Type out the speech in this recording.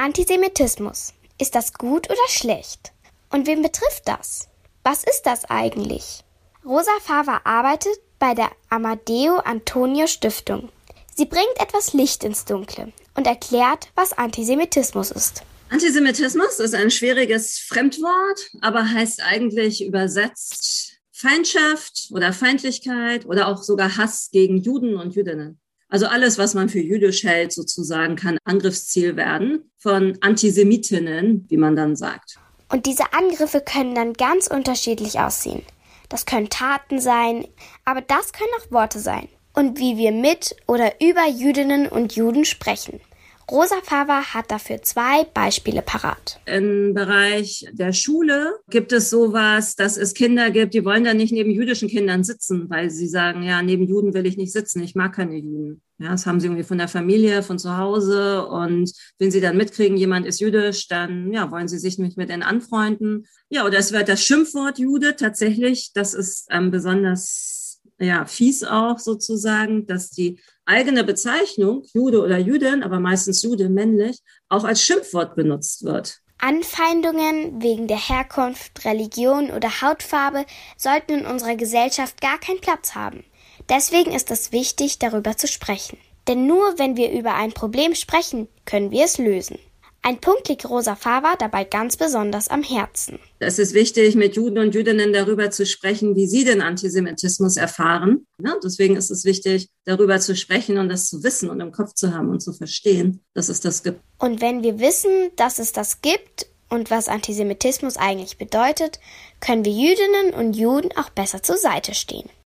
Antisemitismus. Ist das gut oder schlecht? Und wen betrifft das? Was ist das eigentlich? Rosa Fava arbeitet bei der Amadeo Antonio Stiftung. Sie bringt etwas Licht ins Dunkle und erklärt, was Antisemitismus ist. Antisemitismus ist ein schwieriges Fremdwort, aber heißt eigentlich übersetzt Feindschaft oder Feindlichkeit oder auch sogar Hass gegen Juden und Jüdinnen. Also alles, was man für jüdisch hält, sozusagen, kann Angriffsziel werden von Antisemitinnen, wie man dann sagt. Und diese Angriffe können dann ganz unterschiedlich aussehen. Das können Taten sein, aber das können auch Worte sein. Und wie wir mit oder über Jüdinnen und Juden sprechen. Rosa Fava hat dafür zwei Beispiele parat. Im Bereich der Schule gibt es sowas, dass es Kinder gibt, die wollen da nicht neben jüdischen Kindern sitzen, weil sie sagen, ja, neben Juden will ich nicht sitzen, ich mag keine Juden. Ja, das haben sie irgendwie von der Familie, von zu Hause. Und wenn sie dann mitkriegen, jemand ist jüdisch, dann ja, wollen sie sich nicht mit denen anfreunden. Ja, oder es wird das Schimpfwort Jude tatsächlich, das ist ähm, besonders ja, fies auch sozusagen, dass die eigene Bezeichnung, Jude oder Jüdin, aber meistens Jude männlich, auch als Schimpfwort benutzt wird. Anfeindungen wegen der Herkunft, Religion oder Hautfarbe sollten in unserer Gesellschaft gar keinen Platz haben. Deswegen ist es wichtig, darüber zu sprechen. Denn nur wenn wir über ein Problem sprechen, können wir es lösen. Ein Punkt liegt Rosa Fava dabei ganz besonders am Herzen. Es ist wichtig, mit Juden und Jüdinnen darüber zu sprechen, wie sie den Antisemitismus erfahren. Ja, deswegen ist es wichtig, darüber zu sprechen und das zu wissen und im Kopf zu haben und zu verstehen, dass es das gibt. Und wenn wir wissen, dass es das gibt und was Antisemitismus eigentlich bedeutet, können wir Jüdinnen und Juden auch besser zur Seite stehen.